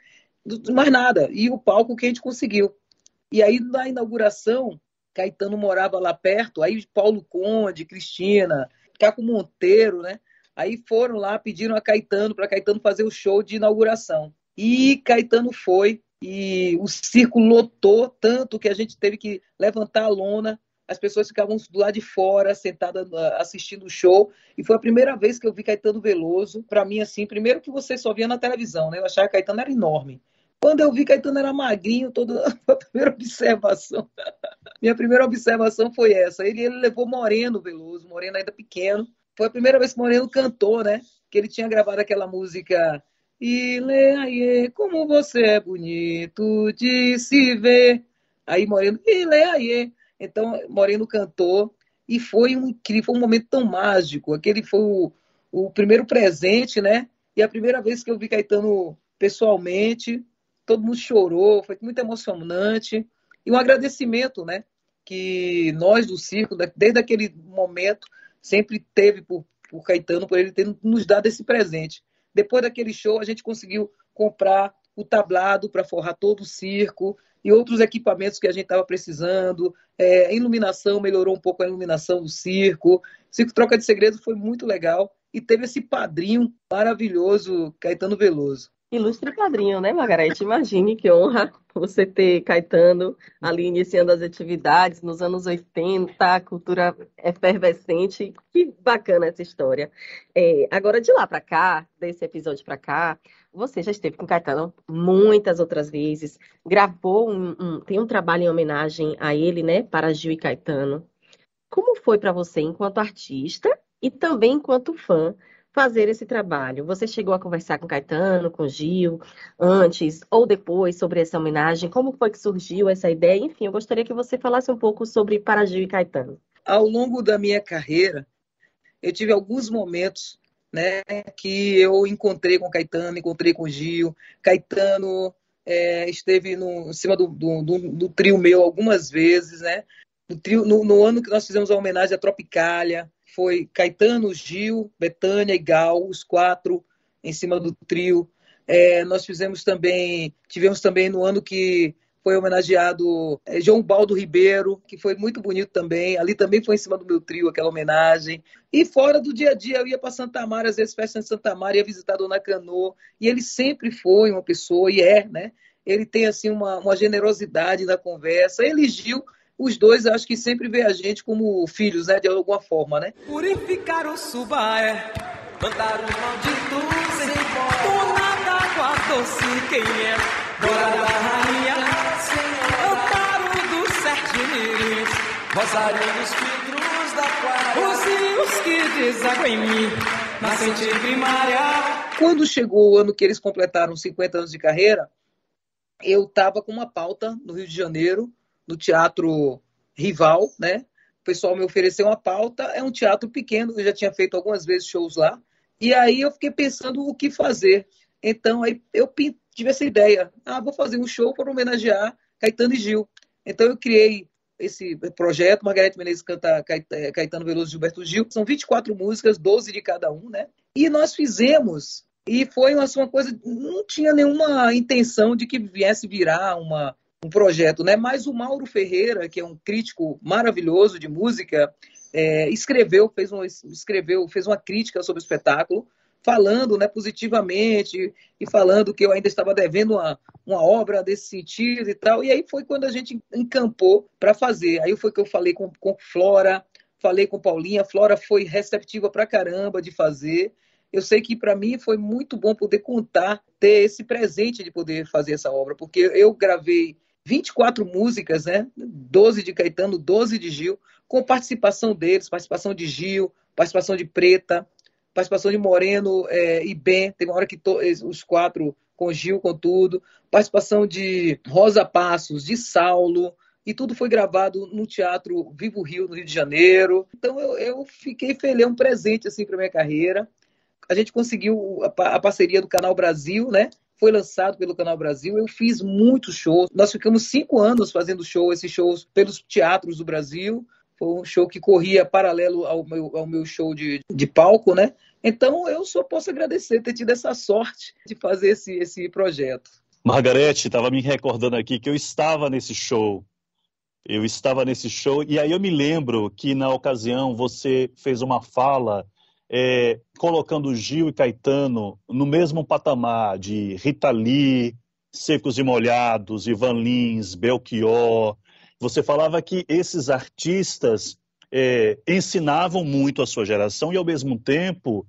mais nada. E o palco que a gente conseguiu. E aí na inauguração, Caetano morava lá perto, aí Paulo Conde, Cristina, Caco Monteiro, né? Aí foram lá, pediram a Caetano para Caetano fazer o show de inauguração. E Caetano foi, e o circo lotou tanto que a gente teve que levantar a lona. As pessoas ficavam do lado de fora, sentadas ah, assistindo o show. E foi a primeira vez que eu vi Caetano Veloso. Para mim, assim, primeiro que você só via na televisão, né? Eu achava que Caetano era enorme. Quando eu vi Caetano era magrinho, toda a primeira observação. Minha primeira observação foi essa. Ele, ele levou Moreno Veloso, Moreno ainda pequeno. Foi a primeira vez que Moreno cantou, né? Que ele tinha gravado aquela música Ileaie, como você é bonito de se ver. Aí Moreno, Ileaie. Então Moreno cantou e foi um incrível, foi um momento tão mágico. Aquele foi o, o primeiro presente, né? E a primeira vez que eu vi Caetano pessoalmente, todo mundo chorou, foi muito emocionante. E um agradecimento, né? Que nós do circo, desde aquele momento, sempre teve por, por Caetano, por ele ter nos dado esse presente. Depois daquele show, a gente conseguiu comprar o tablado para forrar todo o circo e outros equipamentos que a gente estava precisando. É, a iluminação melhorou um pouco a iluminação do circo. Circo Troca de Segredos foi muito legal e teve esse padrinho maravilhoso, Caetano Veloso. Ilustre padrinho, né, Margarete? Imagine que honra você ter Caetano ali iniciando as atividades nos anos 80, a cultura efervescente. Que bacana essa história. É, agora, de lá para cá, desse episódio para cá, você já esteve com Caetano muitas outras vezes, gravou um, um, tem um trabalho em homenagem a ele, né, para Gil e Caetano. Como foi para você enquanto artista e também enquanto fã? Fazer esse trabalho? Você chegou a conversar com Caetano, com Gil, antes ou depois sobre essa homenagem? Como foi que surgiu essa ideia? Enfim, eu gostaria que você falasse um pouco sobre Para Gil e Caetano. Ao longo da minha carreira, eu tive alguns momentos né, que eu encontrei com Caetano, encontrei com Gil. Caetano é, esteve no, em cima do, do, do, do, trio meu algumas vezes, né? No, trio, no, no, ano que nós fizemos a homenagem à Tropicália, foi Caetano, Gil, Betânia e Gal, os quatro em cima do trio. É, nós fizemos também, tivemos também no ano que foi homenageado é, João Baldo Ribeiro, que foi muito bonito também. Ali também foi em cima do meu trio aquela homenagem. E fora do dia a dia, eu ia para Santa Maria, às vezes festa em Santa Maria, ia visitar Dona Cano. E ele sempre foi uma pessoa, e é, né? Ele tem assim uma, uma generosidade na conversa. Ele Gil os dois acho que sempre vê a gente como filhos, né? De alguma forma, né? Purificar o subaé, mandar os malditos embora. O nada guardou-se quem é Dora da rainha, amparo dos sete miris, rosário dos vidros da quadra, os rios que desaguam em mim, nascente primária. Quando chegou o ano que eles completaram 50 anos de carreira, eu estava com uma pauta no Rio de Janeiro no teatro rival, né? O pessoal me ofereceu uma pauta, é um teatro pequeno, eu já tinha feito algumas vezes shows lá. E aí eu fiquei pensando o que fazer. Então aí eu tive essa ideia, ah, vou fazer um show para homenagear Caetano e Gil. Então eu criei esse projeto. Margarete Menezes canta é, Caetano Veloso e Gilberto Gil. São 24 músicas, 12 de cada um, né? E nós fizemos, e foi uma, uma coisa, não tinha nenhuma intenção de que viesse virar uma, um projeto, né? Mas o Mauro Ferreira, que é um crítico maravilhoso de música, é, escreveu, fez um, escreveu, fez uma crítica sobre o espetáculo falando né, positivamente e falando que eu ainda estava devendo uma, uma obra desse sentido e tal. E aí foi quando a gente encampou para fazer. Aí foi que eu falei com, com Flora, falei com Paulinha. Flora foi receptiva para caramba de fazer. Eu sei que para mim foi muito bom poder contar, ter esse presente de poder fazer essa obra, porque eu gravei 24 músicas, né? 12 de Caetano, 12 de Gil, com participação deles, participação de Gil, participação de Preta, participação de Moreno é, e Ben, teve uma hora que to, os quatro, com Gil, com tudo, participação de Rosa Passos, de Saulo, e tudo foi gravado no Teatro Vivo Rio, no Rio de Janeiro. Então eu, eu fiquei feliz, é um presente assim para minha carreira. A gente conseguiu a, a parceria do Canal Brasil, né? Foi lançado pelo Canal Brasil. Eu fiz muitos shows. Nós ficamos cinco anos fazendo show, esses shows pelos teatros do Brasil. Foi um show que corria paralelo ao meu, ao meu show de, de palco, né? Então, eu só posso agradecer ter tido essa sorte de fazer esse, esse projeto. Margarete, estava me recordando aqui que eu estava nesse show. Eu estava nesse show e aí eu me lembro que na ocasião você fez uma fala é, colocando Gil e Caetano no mesmo patamar de Rita Lee, Secos e Molhados, Ivan Lins, Belchior, você falava que esses artistas é, ensinavam muito a sua geração e, ao mesmo tempo,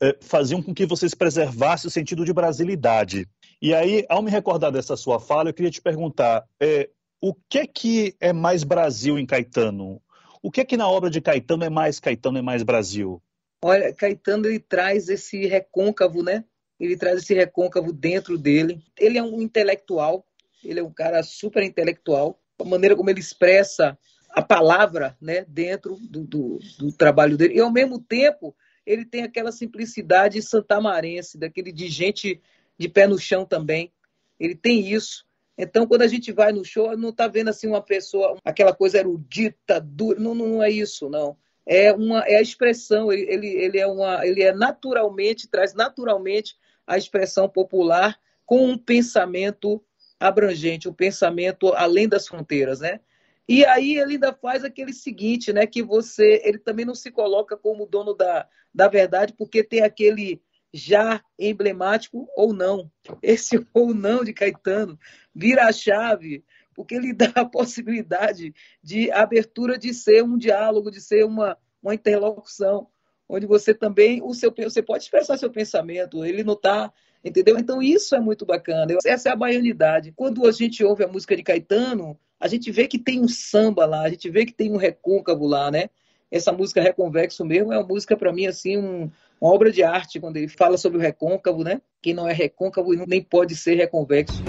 é, faziam com que vocês preservassem o sentido de brasilidade. E aí, ao me recordar dessa sua fala, eu queria te perguntar: é, o que é que é mais Brasil em Caetano? O que é que na obra de Caetano é mais Caetano, é mais Brasil? Olha, Caetano ele traz esse recôncavo, né? Ele traz esse recôncavo dentro dele. Ele é um intelectual, ele é um cara super intelectual a maneira como ele expressa a palavra né, dentro do, do, do, trabalho dele. E, ao mesmo tempo, ele tem aquela simplicidade santamarense, daquele de gente de pé no chão também. Ele tem isso. Então, quando a gente vai no show, não está vendo assim uma pessoa, aquela coisa erudita, dura. Não, não é isso, não. É, uma, é a expressão, ele, ele, é uma, ele é naturalmente, traz naturalmente a expressão popular com um pensamento abrangente, o pensamento além das fronteiras, né? E aí ele ainda faz aquele seguinte, né? Que você, ele também não se coloca como dono da, da verdade, porque tem aquele já emblemático ou não. Esse ou não de Caetano vira a chave, porque ele dá a possibilidade de abertura de ser um diálogo, de ser uma, uma interlocução, onde você também, o seu, você pode expressar seu pensamento, ele não está Entendeu? Então isso é muito bacana. Essa é a baianidade. Quando a gente ouve a música de Caetano, a gente vê que tem um samba lá, a gente vê que tem um recôncavo lá, né? Essa música Reconvexo mesmo é uma música para mim assim um, uma obra de arte quando ele fala sobre o recôncavo, né? Quem não é recôncavo nem pode ser reconvexo.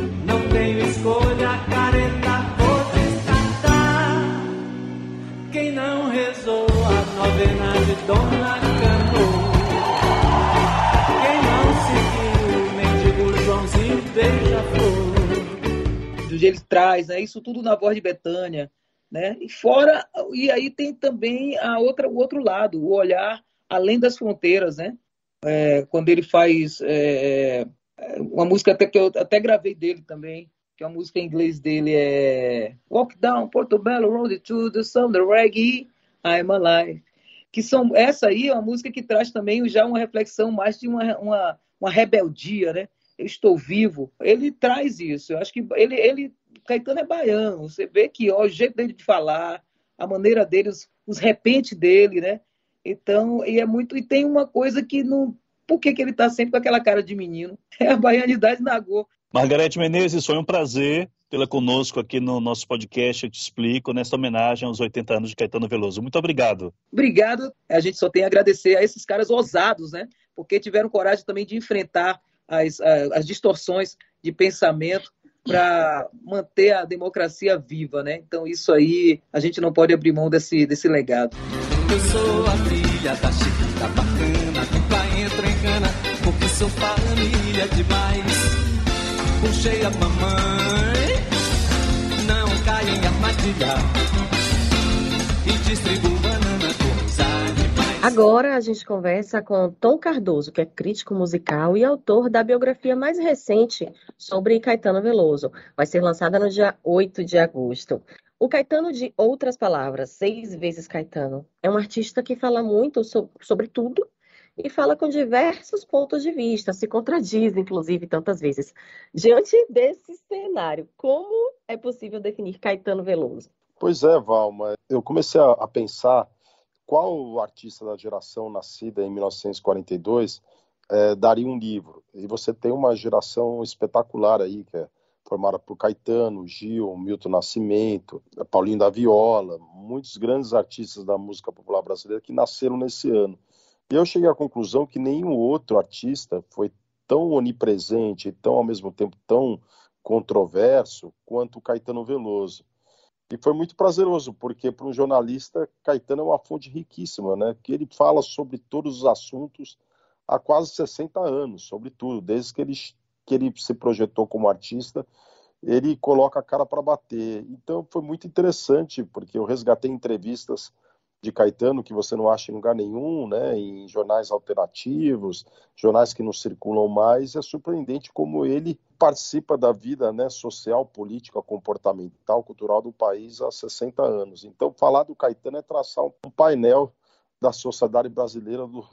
Não tenho escolha, careta, vou descartar. Quem não rezou a novena de Dona Canoa onde ele traz, né? Isso tudo na voz de Betânia, né? E fora e aí tem também a outra o outro lado, o olhar além das fronteiras, né? É, quando ele faz é, é uma música até que eu até gravei dele também, que é a música em inglês dele é Walk Down Portobello Road to the Sun, the Reggae, I'm Alive. Que são essa aí é uma música que traz também já uma reflexão mais de uma, uma, uma rebeldia, né? eu estou vivo, ele traz isso. Eu acho que ele, ele Caetano é baiano. Você vê que ó, o jeito dele de falar, a maneira dele, os, os repentes dele, né? Então, e é muito. E tem uma coisa que não. Por que, que ele está sempre com aquela cara de menino? É a baianidade na Go. Margarete Menezes, foi um prazer tê-la conosco aqui no nosso podcast Eu Te Explico, nessa homenagem aos 80 anos de Caetano Veloso. Muito obrigado. Obrigado. A gente só tem a agradecer a esses caras ousados, né? Porque tiveram coragem também de enfrentar as, as distorções de pensamento para manter a democracia viva, né? Então isso aí a gente não pode abrir mão desse, desse legado. Eu sou a filha da Chiquita bacana, em cana, porque sou família demais. Puxei a mamãe, não em armadilha. distribuo banana com os animais. Agora a gente conversa com Tom Cardoso, que é crítico musical e autor da biografia mais recente sobre Caetano Veloso. Vai ser lançada no dia 8 de agosto. O Caetano, de outras palavras, seis vezes Caetano, é um artista que fala muito sobre tudo e fala com diversos pontos de vista, se contradiz, inclusive, tantas vezes. Diante desse cenário, como é possível definir Caetano Veloso? Pois é, Valma. Eu comecei a, pensar qual artista da geração nascida em 1942 é, daria um livro. E você tem uma geração espetacular aí, que é formada por Caetano, Gil, Milton Nascimento, Paulinho da Viola, muitos grandes artistas da música popular brasileira que nasceram nesse ano. E eu cheguei à conclusão que nenhum outro artista foi tão onipresente, tão ao mesmo tempo tão controverso quanto o Caetano Veloso. E foi muito prazeroso, porque para um jornalista, Caetano é uma fonte riquíssima, né? Que ele fala sobre todos os assuntos há quase 60 anos, sobre tudo, desde que ele, que ele se projetou como artista, ele coloca a cara para bater. Então foi muito interessante, porque eu resgatei entrevistas de Caetano que você não acha em lugar nenhum, né, em jornais alternativos, jornais que não circulam mais, é surpreendente como ele participa da vida né, social, política, comportamental, cultural do país há 60 anos. Então, falar do Caetano é traçar um painel da sociedade brasileira do,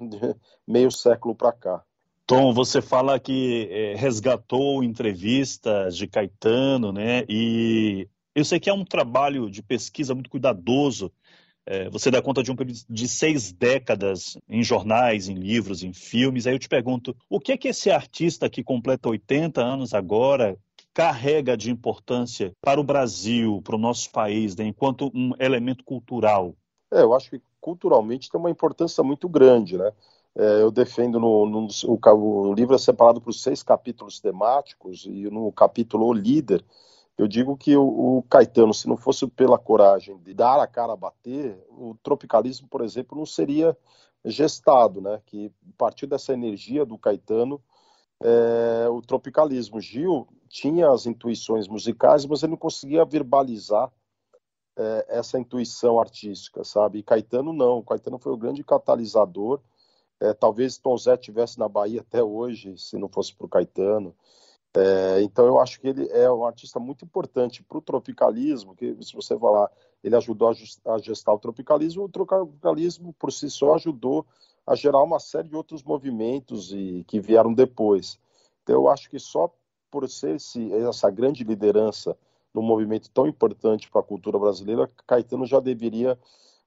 meio século para cá. Tom, você fala que é, resgatou entrevistas de Caetano, né? E eu sei que é um trabalho de pesquisa muito cuidadoso é, você dá conta de um período de seis décadas em jornais, em livros, em filmes. Aí eu te pergunto, o que é que esse artista que completa 80 anos agora carrega de importância para o Brasil, para o nosso país, né, enquanto um elemento cultural? É, eu acho que culturalmente tem uma importância muito grande, né? É, eu defendo no, no o, o, livro é separado por seis capítulos temáticos e no capítulo O Líder eu digo que o, o, Caetano, se não fosse pela coragem de dar a cara a bater, o tropicalismo, por exemplo, não seria gestado, né? Que a partir dessa energia do Caetano, é, o tropicalismo. Gil tinha as intuições musicais, mas ele não conseguia verbalizar é, essa intuição artística, sabe? E Caetano não. O Caetano foi o grande catalisador. É, talvez Tom Zé tivesse na Bahia até hoje, se não fosse por Caetano. É, então eu acho que ele é um artista muito importante para o tropicalismo, que se você falar, ele ajudou a, gestar o tropicalismo, o tropicalismo por si só ajudou a gerar uma série de outros movimentos e que vieram depois. Então eu acho que só por ser esse, essa grande liderança num movimento tão importante para a cultura brasileira, Caetano já deveria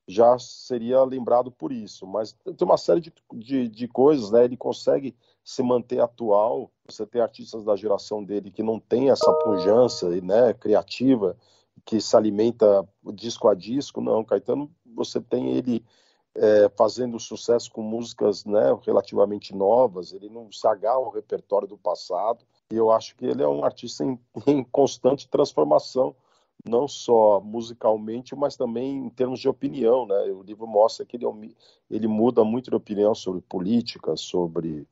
já seria lembrado por isso. Mas tem uma série de, de, de coisas, né? Ele consegue se manter atual. Você tem artistas da geração dele que não tem essa pujança né, criativa, que se alimenta disco a disco. Não, Caetano, você tem ele é, fazendo sucesso com músicas né, relativamente novas, ele não se agarra ao repertório do passado. E eu acho que ele é um artista em, em constante transformação não só musicalmente, mas também em termos de opinião, né? O livro mostra que ele, é ele muda muito de opinião sobre política, sobre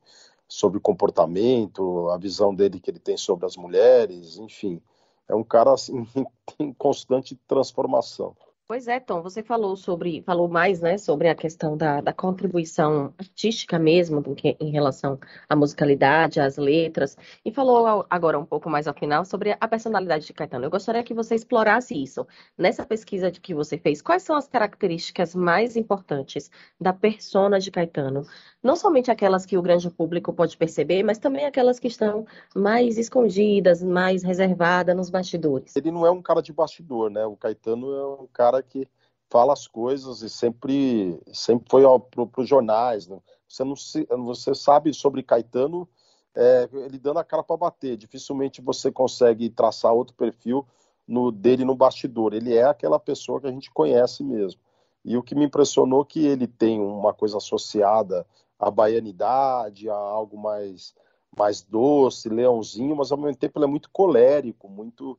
sobre comportamento, a visão dele que ele tem sobre as mulheres, enfim, é um cara assim, em constante transformação. Pois é, Tom, você falou sobre, falou mais, né, sobre a questão da, da contribuição artística mesmo, que em relação à musicalidade, às letras, e falou agora um pouco mais ao final sobre a personalidade de Caetano. Eu gostaria que você explorasse isso. Nessa pesquisa que você fez, quais são as características mais importantes da persona de Caetano? Não somente aquelas que o grande público pode perceber, mas também aquelas que estão mais escondidas, mais reservadas nos bastidores. Ele não é um cara de bastidor, né? O Caetano é um cara que fala as coisas e sempre, sempre foi para os jornais. Né? Você, não se, você sabe sobre Caetano, é, ele dando a cara para bater. Dificilmente você consegue traçar outro perfil no, dele no bastidor. Ele é aquela pessoa que a gente conhece mesmo. E o que me impressionou é que ele tem uma coisa associada à baianidade, a algo mais, mais doce, leãozinho, mas ao mesmo tempo ele é muito colérico, muito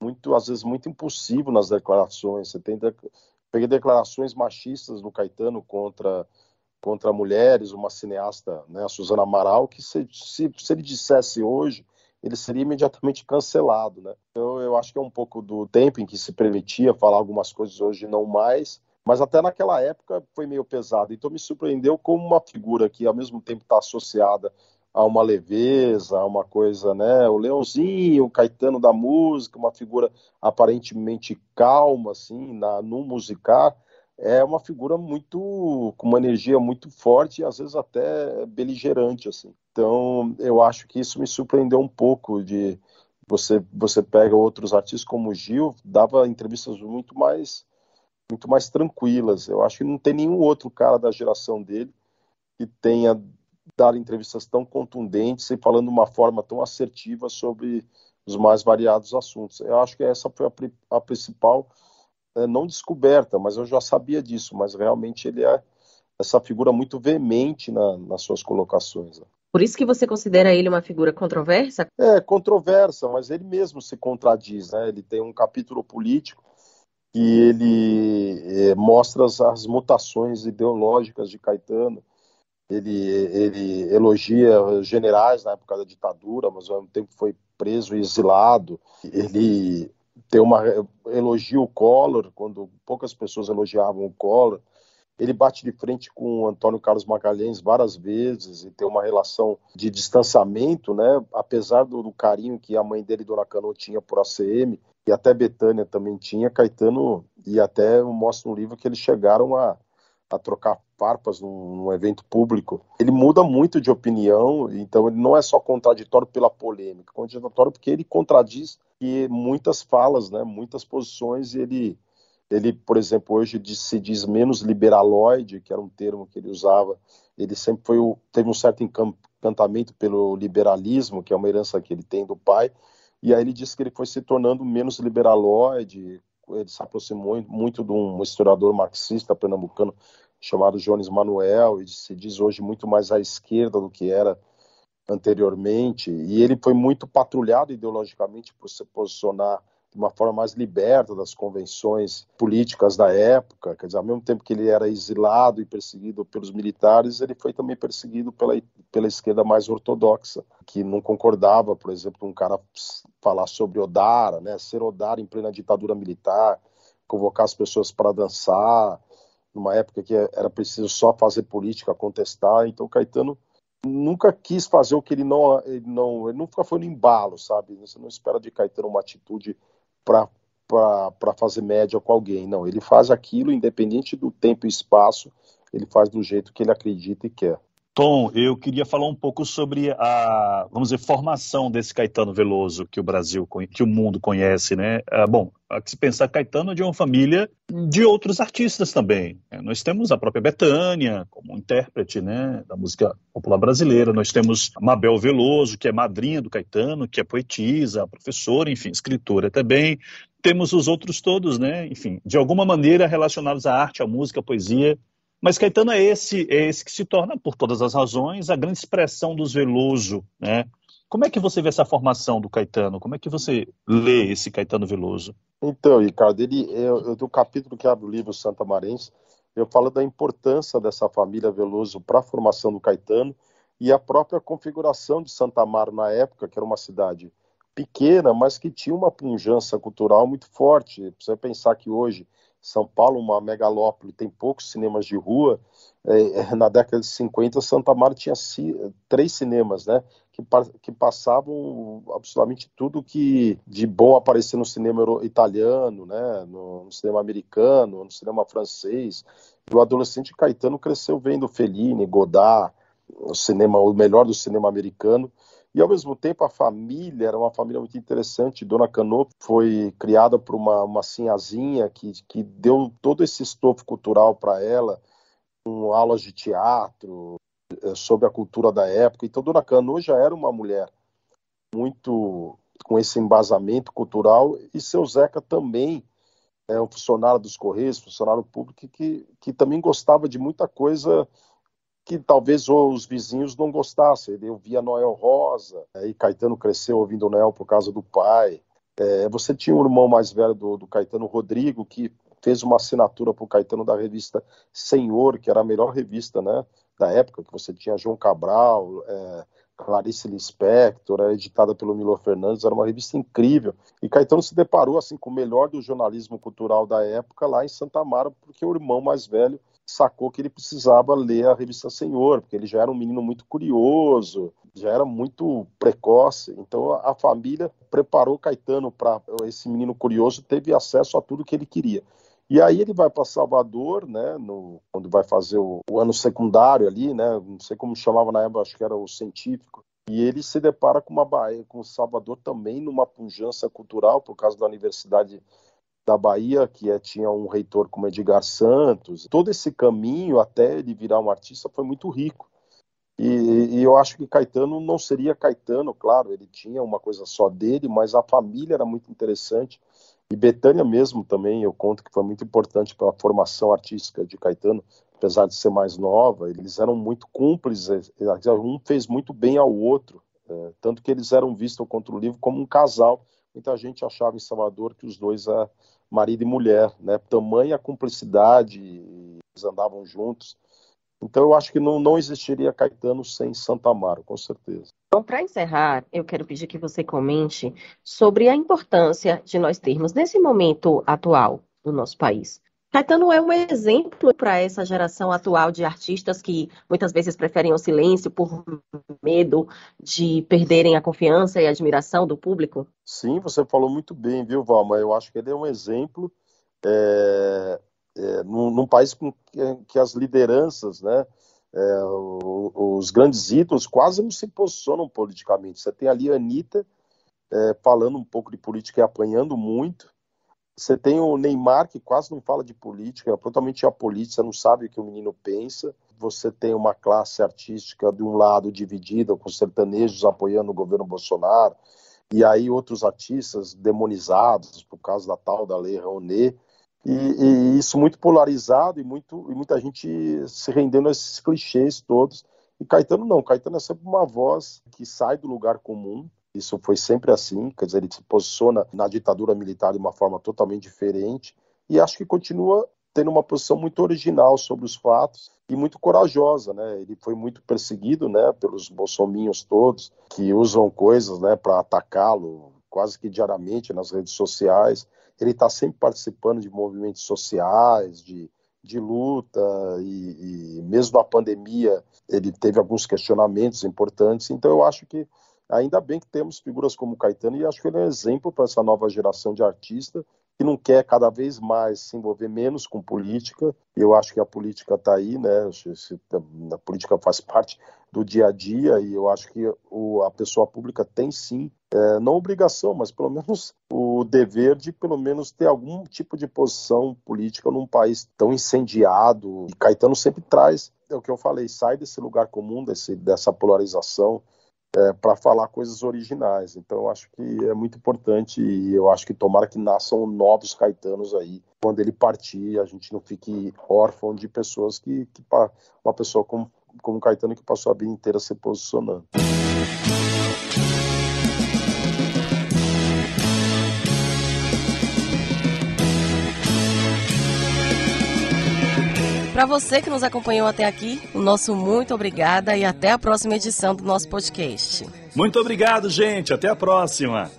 muito, às vezes, muito impulsivo nas declarações. Você tem de... peguei declarações machistas do Caetano contra contra mulheres, uma cineasta, né, a Suzana Amaral, que se, se, se ele dissesse hoje, ele seria imediatamente cancelado, né? Então eu acho que é um pouco do tempo em que se permitia falar algumas coisas hoje não mais, Mas até naquela época foi meio pesado. Então me surpreendeu como uma figura que ao mesmo tempo está associada a uma leveza, a uma coisa, né? O Leãozinho, o Caetano da música, uma figura aparentemente calma, assim, na, no musicar, é uma figura muito com uma energia muito forte e às vezes até beligerante, assim. Então eu acho que isso me surpreendeu um pouco de você você pega outros artistas como o Gil, dava entrevistas muito mais muito mais tranquilas. Eu acho que não tem nenhum outro cara da geração dele que tenha dar entrevistas tão contundentes e falando de uma forma tão assertiva sobre os mais variados assuntos. Eu acho que essa foi a, a principal, é, não descoberta, mas eu já sabia disso, mas realmente ele é essa figura muito veemente na, nas suas colocações. Né? Por isso que você considera ele uma figura controversa? É, controversa, mas ele mesmo se contradiz, né? Ele tem um capítulo político que ele é, mostra as, as, mutações ideológicas de Caetano, ele, ele elogia generais na época da ditadura, mas ao mesmo tempo foi preso e exilado. Ele tem uma elogia o Collor, quando poucas pessoas elogiavam o Collor. Ele bate de frente com o Antônio Carlos Magalhães várias vezes e tem uma relação de distanciamento, né? Apesar do, do carinho que a mãe dele, Dona Cano, tinha por ACM, e até Betânia também tinha, Caetano, e até mostra no livro que eles chegaram a, a trocar farpas num, num, evento público, ele muda muito de opinião, então ele não é só contraditório pela polêmica, contraditório porque ele contradiz e muitas falas, né, muitas posições, ele, ele por exemplo, hoje se diz menos liberaloide, que era um termo que ele usava, ele sempre foi o, teve um certo encantamento pelo liberalismo, que é uma herança que ele tem do pai, e aí ele disse que ele foi se tornando menos liberaloide, ele se aproximou muito de um historiador marxista pernambucano chamado Jones Manuel, e se diz hoje muito mais à esquerda do que era anteriormente, e ele foi muito patrulhado ideologicamente por se posicionar de uma forma mais liberta das convenções políticas da época, quer dizer, ao mesmo tempo que ele era exilado e perseguido pelos militares, ele foi também perseguido pela, pela esquerda mais ortodoxa, que não concordava, por exemplo, um cara falar sobre Odara, né, ser Odara em plena ditadura militar, convocar as pessoas para dançar, numa época que era preciso só fazer política, contestar, então Caetano nunca quis fazer o que ele não, ele não, ele nunca foi no embalo, sabe? Você não espera de Caetano uma atitude para fazer média com alguém. Não, ele faz aquilo, independente do tempo e espaço, ele faz do jeito que ele acredita e quer. Tom, eu queria falar um pouco sobre a, vamos dizer, formação desse Caetano Veloso que o Brasil, que o mundo conhece, né? Ah, bom, se pensar Caetano é de uma família de outros artistas também. Né? Nós temos a própria Betânia como intérprete, né, da música popular brasileira. Nós temos Mabel Veloso, que é madrinha do Caetano, que é poetisa, professora, enfim, escritora também. Temos os outros todos, né? Enfim, de alguma maneira relacionados à arte, à música, à poesia mas Caetano é esse, é esse que se torna, por todas as razões, a grande expressão dos Veloso, né? Como é que você vê essa formação do Caetano? Como é que você lê esse Caetano Veloso? Então, Ricardo, ele, eu, eu, do capítulo que abre o livro Santa Marense, eu falo da importância dessa família Veloso para a formação do Caetano e a própria configuração de Santa Amaro na época, que era uma cidade pequena, mas que tinha uma punjança cultural muito forte. Você pensar que hoje são Paulo, uma megalópole, tem poucos cinemas de rua. É, é na década de 50, Santa Marta tinha três cinemas, né? Que, passavam absolutamente tudo que de bom aparecia no cinema italiano, né? No, no, cinema americano, no cinema francês. E o adolescente Caetano cresceu vendo Fellini, Godard, o cinema, o melhor do cinema americano. E ao mesmo tempo a família era uma família muito interessante. Dona Canô foi criada por uma, uma sinhazinha que, que deu todo esse estofo cultural para ela, com aulas de teatro, eh, sobre a cultura da época. Então Dona Canô já era uma mulher muito com esse embasamento cultural e seu Zeca também é um funcionário dos Correios, funcionário público que, que também gostava de muita coisa que talvez os vizinhos não gostassem. Ele ouvia Noel Rosa, né, e Caetano cresceu ouvindo Noel por causa do pai. É, você tinha um irmão mais velho do, do Caetano, Rodrigo, que fez uma assinatura para o Caetano da revista Senhor, que era a melhor revista né, da época, que você tinha João Cabral, é, Clarice Lispector, era editada pelo Milo Fernandes, era uma revista incrível. E Caetano se deparou assim com o melhor do jornalismo cultural da época lá em Santa Amaro, porque o irmão mais velho sacou que ele precisava ler a revista Senhor, porque ele já era um menino muito curioso, já era muito precoce. Então a família preparou Caetano para esse menino curioso, teve acesso a tudo que ele queria. E aí ele vai para Salvador, né, no, quando vai fazer o, o, ano secundário ali, né, não sei como chamava na época, acho que era o científico, e ele se depara com uma Bahia, com Salvador também numa pujança cultural por causa da Universidade da Bahia, que é, tinha um reitor como Edgar Santos. Todo esse caminho até ele virar um artista foi muito rico. E, e, eu acho que Caetano não seria Caetano, claro, ele tinha uma coisa só dele, mas a família era muito interessante. E Betânia mesmo também, eu conto que foi muito importante para a formação artística de Caetano, apesar de ser mais nova, eles eram muito cúmplices, um fez muito bem ao outro, é, tanto que eles eram vistos contra o livro como um casal. Muita gente achava em Salvador que os dois eram marido e mulher, né? Tamanha cumplicidade, eles andavam juntos. Então eu acho que não, não existiria Caetano sem Santa Amaro, com certeza. Bom, para encerrar, eu quero pedir que você comente sobre a importância de nós termos, nesse momento atual do nosso país, Caetano é um exemplo para essa geração atual de artistas que muitas vezes preferem o silêncio por medo de perderem a confiança e a admiração do público? Sim, você falou muito bem, viu, Valma? Eu acho que ele é um exemplo é, é, num, num, país com que, que, as lideranças, né, é, os grandes ídolos quase não se posicionam politicamente. Você tem ali a Anitta é, falando um pouco de política e apanhando muito. Você tem o Neymar, que quase não fala de política, é totalmente apolítico, não sabe o que o menino pensa. Você tem uma classe artística de um lado dividida, com sertanejos apoiando o governo Bolsonaro, e aí outros artistas demonizados por causa da tal da Lei Rouanet. E, e, isso muito polarizado e, muito, e muita gente se rendendo a esses clichês todos. E Caetano não, Caetano é sempre uma voz que sai do lugar comum, isso foi sempre assim, quer dizer, ele se posiciona na ditadura militar de uma forma totalmente diferente e acho que continua tendo uma posição muito original sobre os fatos e muito corajosa, né? Ele foi muito perseguido, né, pelos bolsominhos todos que usam coisas, né, para atacá-lo quase que diariamente nas redes sociais. Ele está sempre participando de movimentos sociais, de, de luta e, e mesmo na pandemia ele teve alguns questionamentos importantes. Então eu acho que Ainda bem que temos figuras como Caetano e acho que ele é um exemplo para essa nova geração de artistas que não quer cada vez mais se envolver menos com política. Eu acho que a política está aí, né? A política faz parte do dia a dia e eu acho que a pessoa pública tem sim, é, não obrigação, mas pelo menos o dever de pelo menos ter algum tipo de posição política num país tão incendiado. E Caetano sempre traz, é o que eu falei, sai desse lugar comum, desse, dessa polarização é, para falar coisas originais. Então, eu acho que é muito importante e eu acho que tomara que nasçam novos Caetanos aí. Quando ele partir, a gente não fique órfão de pessoas que, que uma pessoa como, como Caetano que passou a vida inteira se posicionando. Para você que nos acompanhou até aqui, o nosso muito obrigada e até a próxima edição do nosso podcast. Muito obrigado, gente. Até a próxima.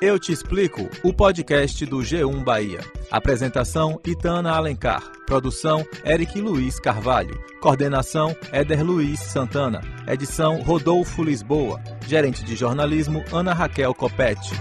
Eu te explico o podcast do G1 Bahia. Apresentação Itana Alencar. Produção Eric Luiz Carvalho. Coordenação Éder Luiz Santana. Edição Rodolfo Lisboa. Gerente de jornalismo Ana Raquel Copete.